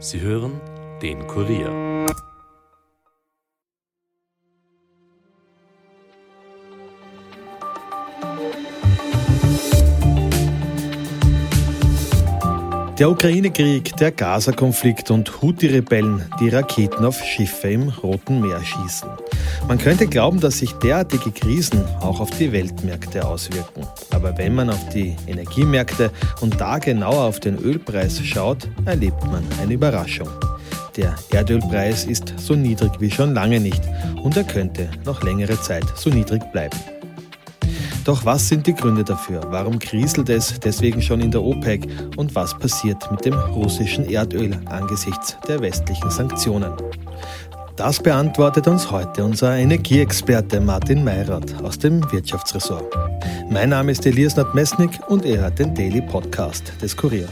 Sie hören den Kurier. Der Ukraine-Krieg, der Gaza-Konflikt und Houthi-Rebellen, die Raketen auf Schiffe im Roten Meer schießen. Man könnte glauben, dass sich derartige Krisen auch auf die Weltmärkte auswirken. Aber wenn man auf die Energiemärkte und da genauer auf den Ölpreis schaut, erlebt man eine Überraschung. Der Erdölpreis ist so niedrig wie schon lange nicht und er könnte noch längere Zeit so niedrig bleiben. Doch was sind die Gründe dafür? Warum kriselt es deswegen schon in der OPEC? Und was passiert mit dem russischen Erdöl angesichts der westlichen Sanktionen? Das beantwortet uns heute unser Energieexperte Martin Mayrath aus dem Wirtschaftsressort. Mein Name ist Elias Nadmesnik und er hört den Daily Podcast des Kurier.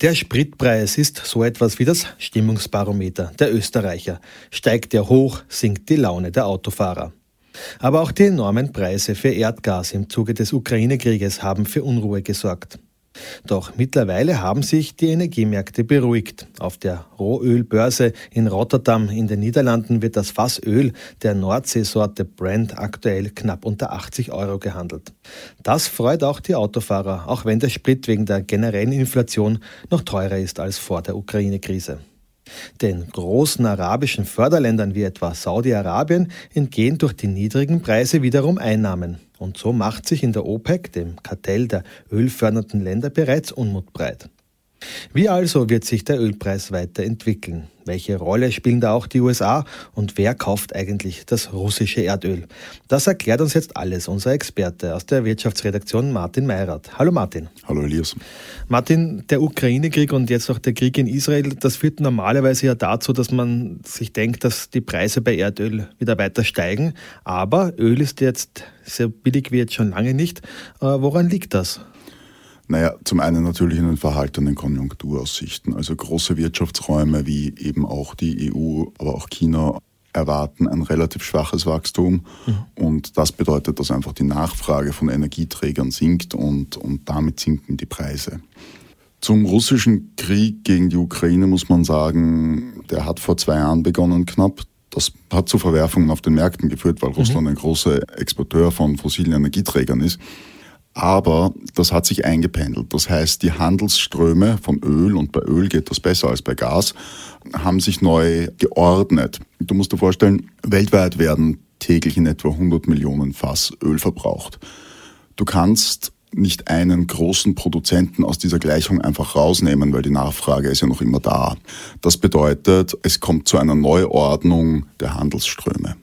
Der Spritpreis ist so etwas wie das Stimmungsbarometer der Österreicher. Steigt er hoch, sinkt die Laune der Autofahrer. Aber auch die enormen Preise für Erdgas im Zuge des Ukraine-Krieges haben für Unruhe gesorgt. Doch mittlerweile haben sich die Energiemärkte beruhigt. Auf der Rohölbörse in Rotterdam in den Niederlanden wird das Fass Öl der Nordseesorte Brent aktuell knapp unter 80 Euro gehandelt. Das freut auch die Autofahrer, auch wenn der Sprit wegen der generellen Inflation noch teurer ist als vor der Ukraine-Krise. Den großen arabischen Förderländern wie etwa Saudi-Arabien entgehen durch die niedrigen Preise wiederum Einnahmen. Und so macht sich in der OPEC, dem Kartell der ölfördernden Länder, bereits Unmut breit. Wie also wird sich der Ölpreis weiterentwickeln? Welche Rolle spielen da auch die USA und wer kauft eigentlich das russische Erdöl? Das erklärt uns jetzt alles unser Experte aus der Wirtschaftsredaktion Martin Meyrath. Hallo Martin. Hallo Elias. Martin, der Ukraine-Krieg und jetzt auch der Krieg in Israel, das führt normalerweise ja dazu, dass man sich denkt, dass die Preise bei Erdöl wieder weiter steigen. Aber Öl ist jetzt sehr billig wie jetzt schon lange nicht. Äh, woran liegt das? Naja, zum einen natürlich in den verhaltenen Konjunkturaussichten. Also große Wirtschaftsräume wie eben auch die EU, aber auch China erwarten ein relativ schwaches Wachstum. Mhm. Und das bedeutet, dass einfach die Nachfrage von Energieträgern sinkt und, und damit sinken die Preise. Zum russischen Krieg gegen die Ukraine muss man sagen, der hat vor zwei Jahren begonnen knapp. Das hat zu Verwerfungen auf den Märkten geführt, weil mhm. Russland ein großer Exporteur von fossilen Energieträgern ist. Aber das hat sich eingependelt. Das heißt, die Handelsströme von Öl, und bei Öl geht das besser als bei Gas, haben sich neu geordnet. Du musst dir vorstellen, weltweit werden täglich in etwa 100 Millionen Fass Öl verbraucht. Du kannst nicht einen großen Produzenten aus dieser Gleichung einfach rausnehmen, weil die Nachfrage ist ja noch immer da. Das bedeutet, es kommt zu einer Neuordnung der Handelsströme.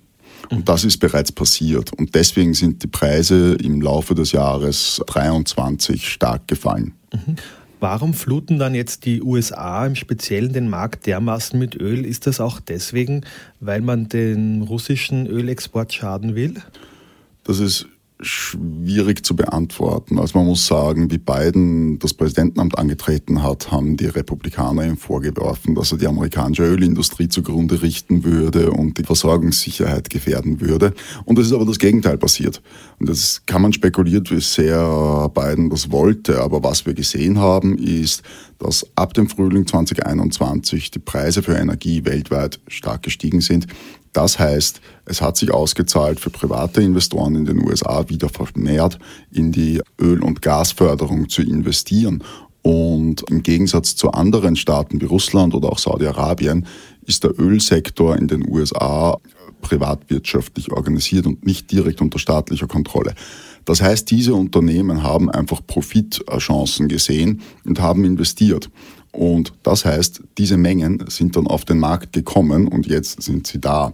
Und das ist bereits passiert. Und deswegen sind die Preise im Laufe des Jahres 23 stark gefallen. Mhm. Warum fluten dann jetzt die USA im Speziellen den Markt dermaßen mit Öl? Ist das auch deswegen, weil man den russischen Ölexport schaden will? Das ist schwierig zu beantworten. Also man muss sagen, wie Biden das Präsidentenamt angetreten hat, haben die Republikaner ihm vorgeworfen, dass er die amerikanische Ölindustrie zugrunde richten würde und die Versorgungssicherheit gefährden würde. Und es ist aber das Gegenteil passiert. Und das kann man spekuliert, wie sehr Biden das wollte. Aber was wir gesehen haben, ist, dass ab dem Frühling 2021 die Preise für Energie weltweit stark gestiegen sind das heißt, es hat sich ausgezahlt für private Investoren in den USA wieder vermehrt in die Öl- und Gasförderung zu investieren. Und im Gegensatz zu anderen Staaten wie Russland oder auch Saudi-Arabien ist der Ölsektor in den USA privatwirtschaftlich organisiert und nicht direkt unter staatlicher Kontrolle. Das heißt, diese Unternehmen haben einfach Profitchancen gesehen und haben investiert. Und das heißt, diese Mengen sind dann auf den Markt gekommen und jetzt sind sie da.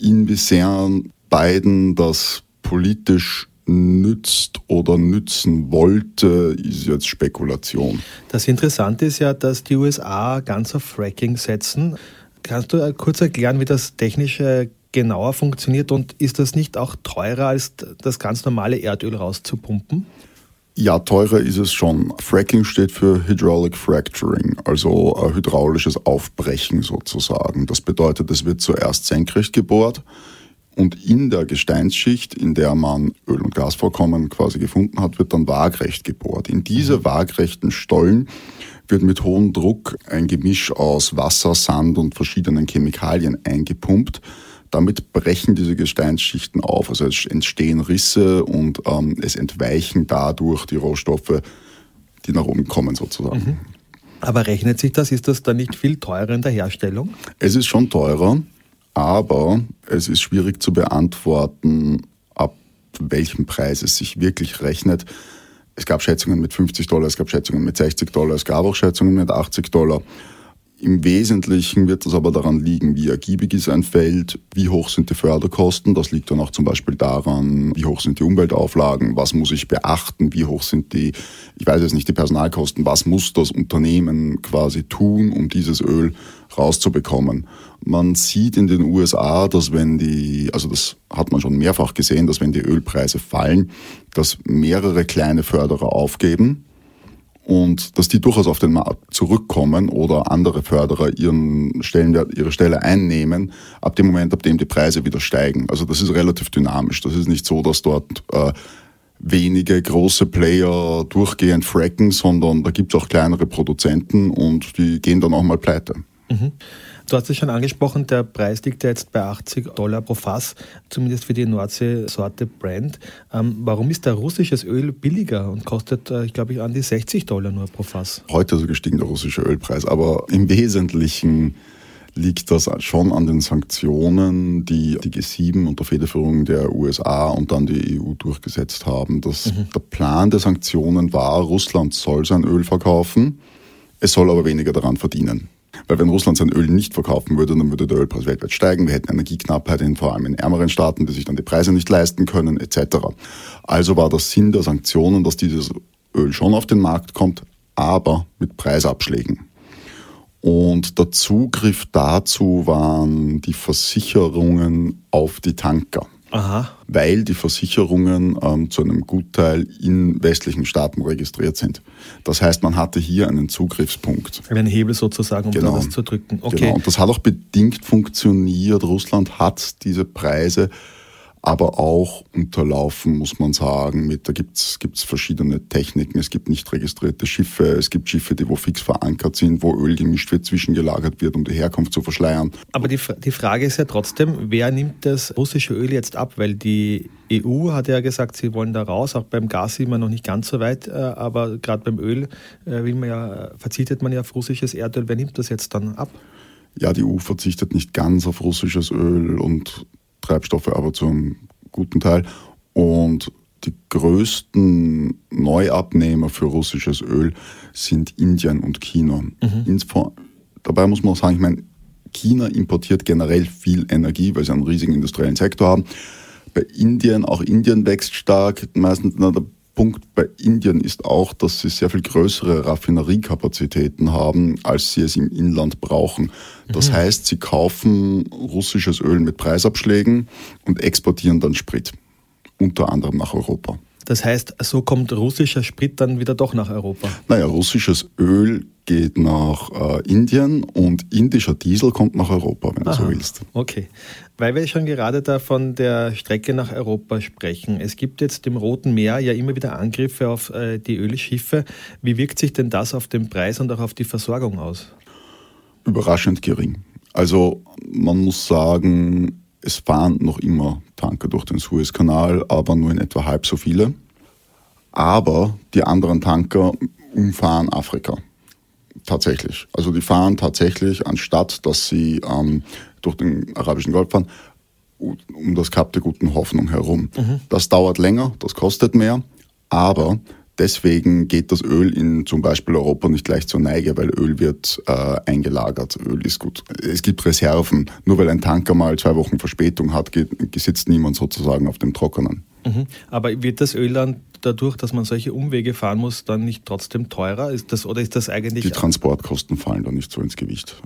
Inwiefern Biden das politisch nützt oder nützen wollte, ist jetzt Spekulation. Das Interessante ist ja, dass die USA ganz auf Fracking setzen. Kannst du kurz erklären, wie das technisch genauer funktioniert und ist das nicht auch teurer als das ganz normale Erdöl rauszupumpen? Ja, teurer ist es schon. Fracking steht für Hydraulic Fracturing, also ein hydraulisches Aufbrechen sozusagen. Das bedeutet, es wird zuerst senkrecht gebohrt Und in der Gesteinsschicht, in der man Öl- und Gasvorkommen quasi gefunden hat, wird dann waagrecht gebohrt. In diese mhm. waagrechten Stollen wird mit hohem Druck ein Gemisch aus Wasser, Sand und verschiedenen Chemikalien eingepumpt. Damit brechen diese Gesteinsschichten auf, also es entstehen Risse und ähm, es entweichen dadurch die Rohstoffe, die nach oben kommen sozusagen. Mhm. Aber rechnet sich das? Ist das dann nicht viel teurer in der Herstellung? Es ist schon teurer, aber es ist schwierig zu beantworten, ab welchem Preis es sich wirklich rechnet. Es gab Schätzungen mit 50 Dollar, es gab Schätzungen mit 60 Dollar, es gab auch Schätzungen mit 80 Dollar. Im Wesentlichen wird es aber daran liegen, wie ergiebig ist ein Feld, wie hoch sind die Förderkosten. Das liegt dann auch zum Beispiel daran, wie hoch sind die Umweltauflagen, was muss ich beachten, wie hoch sind die, ich weiß jetzt nicht, die Personalkosten, was muss das Unternehmen quasi tun, um dieses Öl rauszubekommen. Man sieht in den USA, dass wenn die, also das hat man schon mehrfach gesehen, dass wenn die Ölpreise fallen, dass mehrere kleine Förderer aufgeben und dass die durchaus auf den Markt zurückkommen oder andere Förderer ihren Stellenwert, ihre Stelle einnehmen, ab dem Moment, ab dem die Preise wieder steigen. Also das ist relativ dynamisch. Das ist nicht so, dass dort äh, wenige große Player durchgehend fracken, sondern da gibt es auch kleinere Produzenten und die gehen dann auch mal pleite. Mhm. Du hast es schon angesprochen, der Preis liegt ja jetzt bei 80 Dollar pro Fass, zumindest für die Nordsee-Sorte Brand. Ähm, warum ist der russisches Öl billiger und kostet, äh, ich glaube, an die 60 Dollar nur pro Fass? Heute ist gestiegen der russische Ölpreis, aber im Wesentlichen liegt das schon an den Sanktionen, die die G7 unter Federführung der USA und dann die EU durchgesetzt haben. Das, mhm. Der Plan der Sanktionen war, Russland soll sein Öl verkaufen, es soll aber weniger daran verdienen. Weil wenn Russland sein Öl nicht verkaufen würde, dann würde der Ölpreis weltweit steigen. Wir hätten Energieknappheit in vor allem in ärmeren Staaten, die sich dann die Preise nicht leisten können, etc. Also war der Sinn der Sanktionen, dass dieses Öl schon auf den Markt kommt, aber mit Preisabschlägen. Und der Zugriff dazu waren die Versicherungen auf die Tanker. Aha. weil die Versicherungen ähm, zu einem Gutteil in westlichen Staaten registriert sind. Das heißt, man hatte hier einen Zugriffspunkt. Einen Hebel sozusagen, um genau. da was zu drücken. Okay. Genau. Und das hat auch bedingt funktioniert. Russland hat diese Preise aber auch unterlaufen, muss man sagen. Mit, da gibt's gibt's verschiedene Techniken. Es gibt nicht registrierte Schiffe, es gibt Schiffe, die wo fix verankert sind, wo Öl gemischt wird, zwischengelagert wird, um die Herkunft zu verschleiern. Aber die, die Frage ist ja trotzdem, wer nimmt das russische Öl jetzt ab? Weil die EU hat ja gesagt, sie wollen da raus. Auch beim Gas sind wir noch nicht ganz so weit, äh, aber gerade beim Öl äh, will man ja, verzichtet man ja auf russisches Erdöl. Wer nimmt das jetzt dann ab? Ja, die EU verzichtet nicht ganz auf russisches Öl und Treibstoffe, aber zum guten Teil. Und die größten Neuabnehmer für russisches Öl sind Indien und China. Mhm. Dabei muss man auch sagen, ich meine, China importiert generell viel Energie, weil sie einen riesigen industriellen Sektor haben. Bei Indien, auch Indien wächst stark. Meistens na, der Punkt bei Indien ist auch, dass sie sehr viel größere Raffineriekapazitäten haben, als sie es im Inland brauchen. Das mhm. heißt, sie kaufen russisches Öl mit Preisabschlägen und exportieren dann Sprit, unter anderem nach Europa. Das heißt, so kommt russischer Sprit dann wieder doch nach Europa? Naja, russisches Öl geht nach äh, Indien und indischer Diesel kommt nach Europa, wenn Aha, du so willst. Okay. Weil wir schon gerade da von der Strecke nach Europa sprechen. Es gibt jetzt im Roten Meer ja immer wieder Angriffe auf äh, die Ölschiffe. Wie wirkt sich denn das auf den Preis und auch auf die Versorgung aus? Überraschend gering. Also man muss sagen, es fahren noch immer Tanker durch den Suezkanal, aber nur in etwa halb so viele. Aber die anderen Tanker umfahren Afrika. Tatsächlich. Also die fahren tatsächlich, anstatt dass sie ähm, durch den arabischen Golf fahren, um das Kap der guten Hoffnung herum. Mhm. Das dauert länger, das kostet mehr, aber deswegen geht das Öl in zum Beispiel Europa nicht gleich zur Neige, weil Öl wird äh, eingelagert. Öl ist gut. Es gibt Reserven. Nur weil ein Tanker mal zwei Wochen Verspätung hat, geht, sitzt niemand sozusagen auf dem Trockenen. Mhm. Aber wird das Öl dann dadurch, dass man solche Umwege fahren muss, dann nicht trotzdem teurer? Ist das, oder ist das eigentlich. Die Transportkosten fallen dann nicht so ins Gewicht.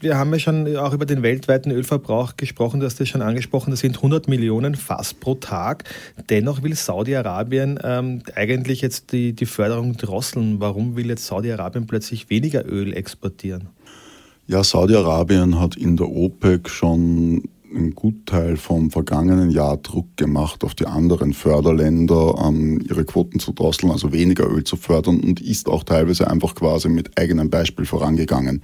Wir haben ja schon auch über den weltweiten Ölverbrauch gesprochen, du hast das schon angesprochen, das sind 100 Millionen Fass pro Tag. Dennoch will Saudi-Arabien ähm, eigentlich jetzt die, die Förderung drosseln. Warum will jetzt Saudi-Arabien plötzlich weniger Öl exportieren? Ja, Saudi-Arabien hat in der OPEC schon einen Gutteil vom vergangenen Jahr Druck gemacht auf die anderen Förderländer, ähm, ihre Quoten zu drosseln, also weniger Öl zu fördern und ist auch teilweise einfach quasi mit eigenem Beispiel vorangegangen.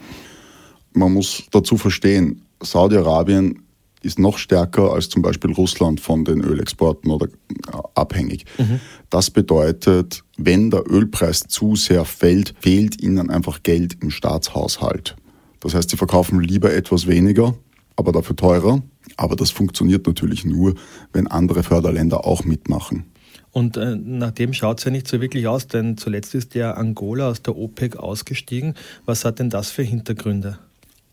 Man muss dazu verstehen, Saudi-Arabien ist noch stärker als zum Beispiel Russland von den Ölexporten oder äh, abhängig. Mhm. Das bedeutet, wenn der Ölpreis zu sehr fällt, fehlt ihnen einfach Geld im Staatshaushalt. Das heißt, sie verkaufen lieber etwas weniger, aber dafür teurer. Aber das funktioniert natürlich nur, wenn andere Förderländer auch mitmachen. Und äh, nach dem schaut es ja nicht so wirklich aus, denn zuletzt ist ja Angola aus der OPEC ausgestiegen. Was hat denn das für Hintergründe?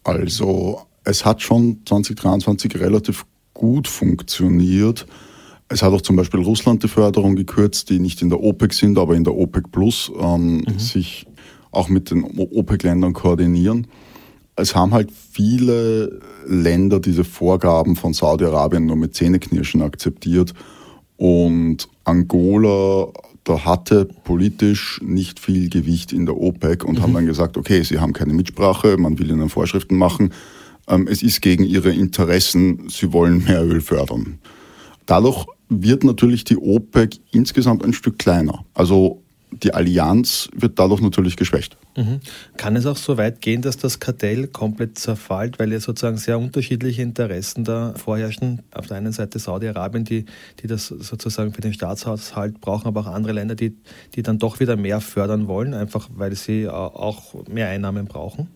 Also es hat schon 2023 relativ gut funktioniert. Es hat auch zum Beispiel Russland die Förderung gekürzt, die nicht in der OPEC sind, aber in der OPEC Plus ähm, mhm. sich auch mit den OPEC-Ländern koordinieren. Es haben halt viele Länder diese Vorgaben von Saudi-Arabien nur mit Zähneknirschen akzeptiert und Angola da hatte politisch nicht viel Gewicht in der OPEC und mhm. haben dann gesagt, okay, sie haben keine Mitsprache, man will ihnen Vorschriften machen, ähm, es ist gegen ihre Interessen, sie wollen mehr Öl fördern. Dadurch wird natürlich die OPEC insgesamt ein Stück kleiner. Also die Allianz wird dadurch natürlich geschwächt. Mhm. Kann es auch so weit gehen, dass das Kartell komplett zerfällt, weil ja sozusagen sehr unterschiedliche Interessen da vorherrschen? Auf der einen Seite Saudi-Arabien, die, die das sozusagen für den Staatshaushalt brauchen, aber auch andere Länder, die, die dann doch wieder mehr fördern wollen, einfach weil sie auch mehr Einnahmen brauchen?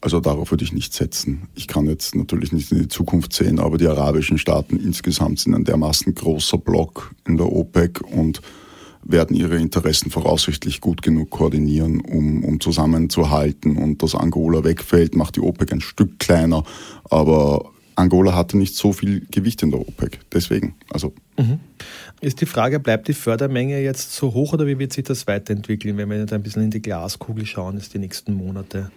Also darauf würde ich nicht setzen. Ich kann jetzt natürlich nicht in die Zukunft sehen, aber die arabischen Staaten insgesamt sind ein dermaßen großer Block in der OPEC und werden ihre Interessen voraussichtlich gut genug koordinieren, um, um zusammenzuhalten. Und dass Angola wegfällt, macht die OPEC ein Stück kleiner. Aber Angola hatte nicht so viel Gewicht in der OPEC. Deswegen, also. Mhm. Ist die Frage, bleibt die Fördermenge jetzt so hoch oder wie wird sich das weiterentwickeln, wenn wir jetzt ein bisschen in die Glaskugel schauen, ist die nächsten Monate?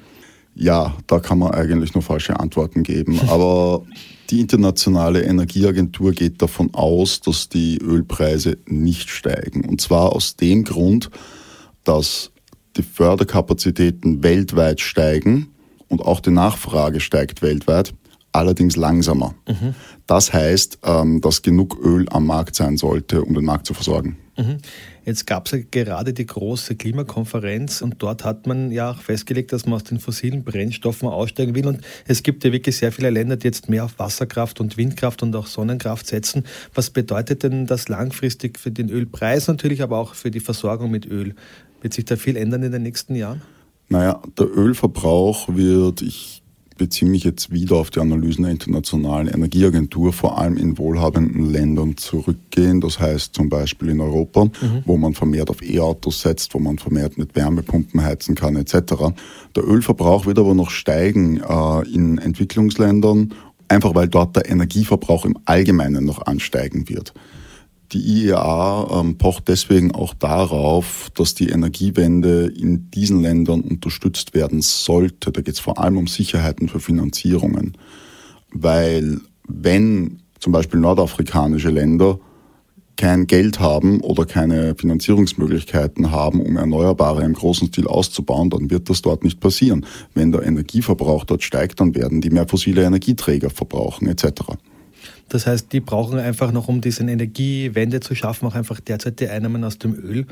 Ja, da kann man eigentlich nur falsche Antworten geben. Aber die Internationale Energieagentur geht davon aus, dass die Ölpreise nicht steigen. Und zwar aus dem Grund, dass die Förderkapazitäten weltweit steigen und auch die Nachfrage steigt weltweit, allerdings langsamer. Mhm. Das heißt, ähm, dass genug Öl am Markt sein sollte, um den Markt zu versorgen. Mhm. Jetzt gab es ja gerade die große Klimakonferenz und dort hat man ja auch festgelegt, dass man aus den fossilen Brennstoffen aussteigen will. Und es gibt ja wirklich sehr viele Länder, die jetzt mehr auf Wasserkraft und Windkraft und auch Sonnenkraft setzen. Was bedeutet denn das langfristig für den Ölpreis natürlich, aber auch für die Versorgung mit Öl? Wird sich da viel ändern in den nächsten Jahren? Naja, der Ölverbrauch wird, ich beziehe mich jetzt wieder auf die Analysen der Internationalen Energieagentur, vor allem in wohlhabenden Ländern zurückgehen. Das heißt zum Beispiel in Europa, mhm. wo man vermehrt auf E-Autos setzt, wo man vermehrt mit Wärmepumpen heizen kann etc. Der Ölverbrauch wird aber noch steigen äh, in Entwicklungsländern, einfach weil dort der Energieverbrauch im Allgemeinen noch ansteigen wird. Die IEA ähm, pocht deswegen auch darauf, dass die Energiewende in diesen Ländern unterstützt werden sollte. Da geht es vor allem um Sicherheiten für Finanzierungen. Weil wenn zum Beispiel nordafrikanische Länder kein Geld haben oder keine Finanzierungsmöglichkeiten haben, um Erneuerbare im großen Stil auszubauen, dann wird das dort nicht passieren. Wenn der Energieverbrauch dort steigt, dann werden die mehr fossile Energieträger verbrauchen etc. Das heißt, die brauchen einfach noch, um diese Energiewende zu schaffen, auch einfach derzeit die Einnahmen aus dem Öl.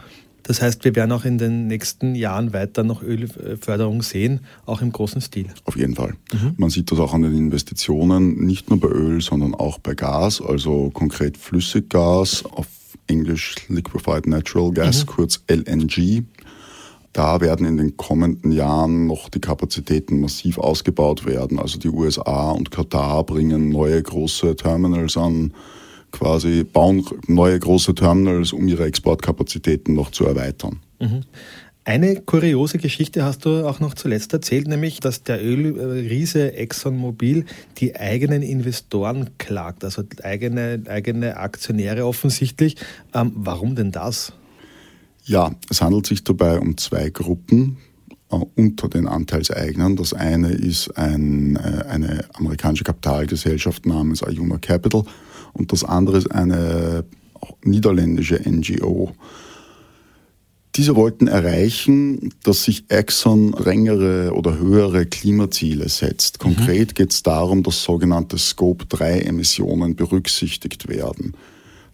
Das heißt, wir werden auch in den nächsten Jahren weiter noch Ölförderung sehen, auch im großen Stil. Auf jeden Fall. Mhm. Man sieht das auch an den Investitionen, nicht nur bei Öl, sondern auch bei Gas, also konkret Flüssiggas, auf Englisch Liquefied Natural Gas, mhm. kurz LNG. Da werden in den kommenden Jahren noch die Kapazitäten massiv ausgebaut werden. Also die USA und Katar bringen neue große Terminals an, quasi bauen neue große Terminals, um ihre Exportkapazitäten noch zu erweitern. Mhm. Eine kuriose Geschichte hast du auch noch zuletzt erzählt, nämlich, dass der Ölriese ExxonMobil die eigenen Investoren klagt, also eigene, eigene Aktionäre offensichtlich. Ähm, warum denn das? Ja, es handelt sich dabei um zwei Gruppen äh, unter den Anteilseignern. Das eine ist ein, äh, eine amerikanische Kapitalgesellschaft namens Ayuna Capital und das andere ist eine niederländische NGO. Diese wollten erreichen, dass sich Exxon strengere oder höhere Klimaziele setzt. Konkret mhm. geht es darum, dass sogenannte Scope-3-Emissionen berücksichtigt werden.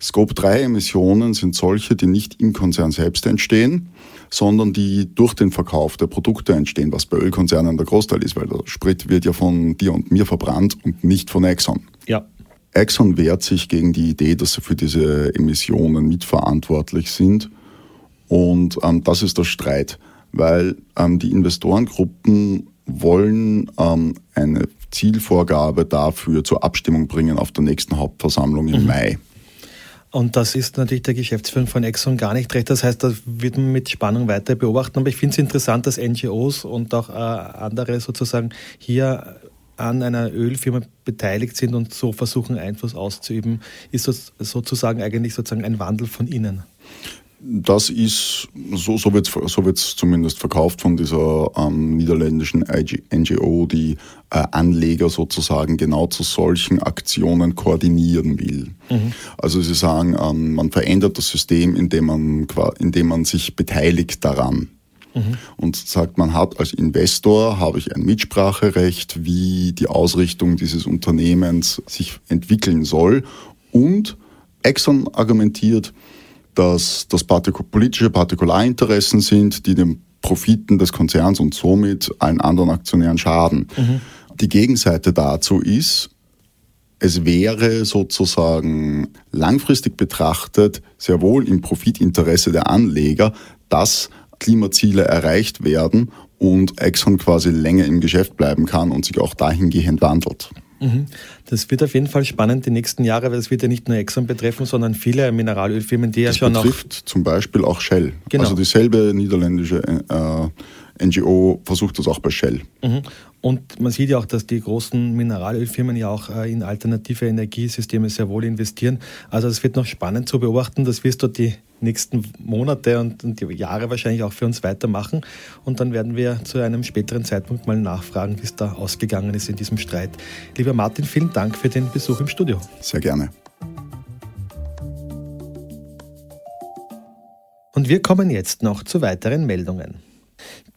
Scope-3-Emissionen sind solche, die nicht im Konzern selbst entstehen, sondern die durch den Verkauf der Produkte entstehen, was bei Ölkonzernen der Großteil ist, weil der Sprit wird ja von dir und mir verbrannt und nicht von Exxon. Ja. Exxon wehrt sich gegen die Idee, dass sie für diese Emissionen mitverantwortlich sind. Und ähm, das ist der Streit, weil ähm, die Investorengruppen wollen ähm, eine Zielvorgabe dafür zur Abstimmung bringen auf der nächsten Hauptversammlung im mhm. Mai. Und das ist natürlich der Geschäftsführung von Exxon gar nicht recht. Das heißt, das wird man mit Spannung weiter beobachten. Aber ich finde es interessant, dass NGOs und auch äh, andere sozusagen hier an einer Ölfirma beteiligt sind und so versuchen, Einfluss auszuüben. Ist das sozusagen eigentlich sozusagen ein Wandel von innen? Das ist, so, so wird es so wird's zumindest verkauft von dieser ähm, niederländischen NGO, die äh, Anleger sozusagen genau zu solchen Aktionen koordinieren will. Mhm. Also sie sagen, ähm, man verändert das System, indem man, indem man sich beteiligt daran. Mhm. Und sagt, man hat als Investor, habe ich ein Mitspracherecht, wie die Ausrichtung dieses Unternehmens sich entwickeln soll. Und Exxon argumentiert, dass das Partik politische Partikularinteressen sind, die den Profiten des Konzerns und somit allen anderen Aktionären schaden. Mhm. Die Gegenseite dazu ist, es wäre sozusagen langfristig betrachtet sehr wohl im Profitinteresse der Anleger, dass Klimaziele erreicht werden und Exxon quasi länger im Geschäft bleiben kann und sich auch dahingehend wandelt. Mhm. Das wird auf jeden Fall spannend die nächsten Jahre, weil es wird ja nicht nur Exxon betreffen, sondern viele Mineralölfirmen, die das ja schon betrifft auch zum Beispiel auch Shell. Genau. Also dieselbe niederländische äh, NGO versucht das auch bei Shell. Mhm. Und man sieht ja auch, dass die großen Mineralölfirmen ja auch äh, in alternative Energiesysteme sehr wohl investieren. Also es wird noch spannend zu beobachten. Das wirst du die nächsten Monate und, die Jahre wahrscheinlich auch für uns weitermachen. Und dann werden wir zu einem späteren Zeitpunkt mal nachfragen, wie es da ausgegangen ist in diesem Streit. Lieber Martin, vielen Dank für den Besuch im Studio. Sehr gerne. Und wir kommen jetzt noch zu weiteren Meldungen.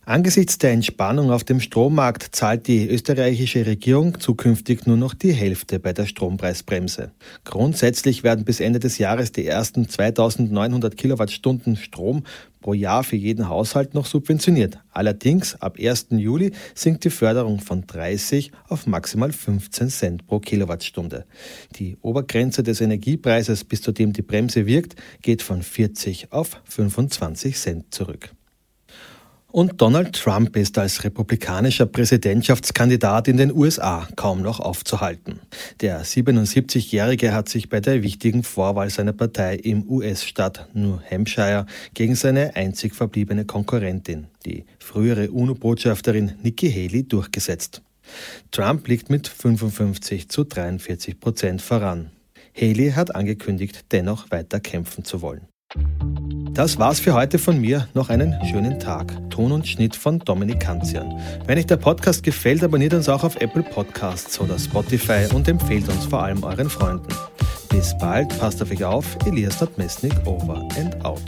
Angesichts der Entspannung auf dem Strommarkt zahlt die österreichische Regierung zukünftig nur noch die Hälfte bei der Strompreisbremse. Grundsätzlich werden bis Ende des Jahres die ersten 2900 Kilowattstunden Strom pro Jahr für jeden Haushalt noch subventioniert. Allerdings ab 1. Juli sinkt die Förderung von 30 auf maximal 15 Cent pro Kilowattstunde. Die Obergrenze des Energiepreises, bis zu dem die Bremse wirkt, geht von 40 auf 25 Cent zurück. Und Donald Trump ist als republikanischer Präsidentschaftskandidat in den USA kaum noch aufzuhalten. Der 77-Jährige hat sich bei der wichtigen Vorwahl seiner Partei im US-Staat New Hampshire gegen seine einzig verbliebene Konkurrentin, die frühere UNO-Botschafterin Nikki Haley, durchgesetzt. Trump liegt mit 55 zu 43 Prozent voran. Haley hat angekündigt, dennoch weiter kämpfen zu wollen. Das war's für heute von mir. Noch einen schönen Tag. Ton und Schnitt von Dominik Kanzian. Wenn euch der Podcast gefällt, abonniert uns auch auf Apple Podcasts oder Spotify und empfehlt uns vor allem euren Freunden. Bis bald, passt auf euch auf. Elias Nadmesnik over and out.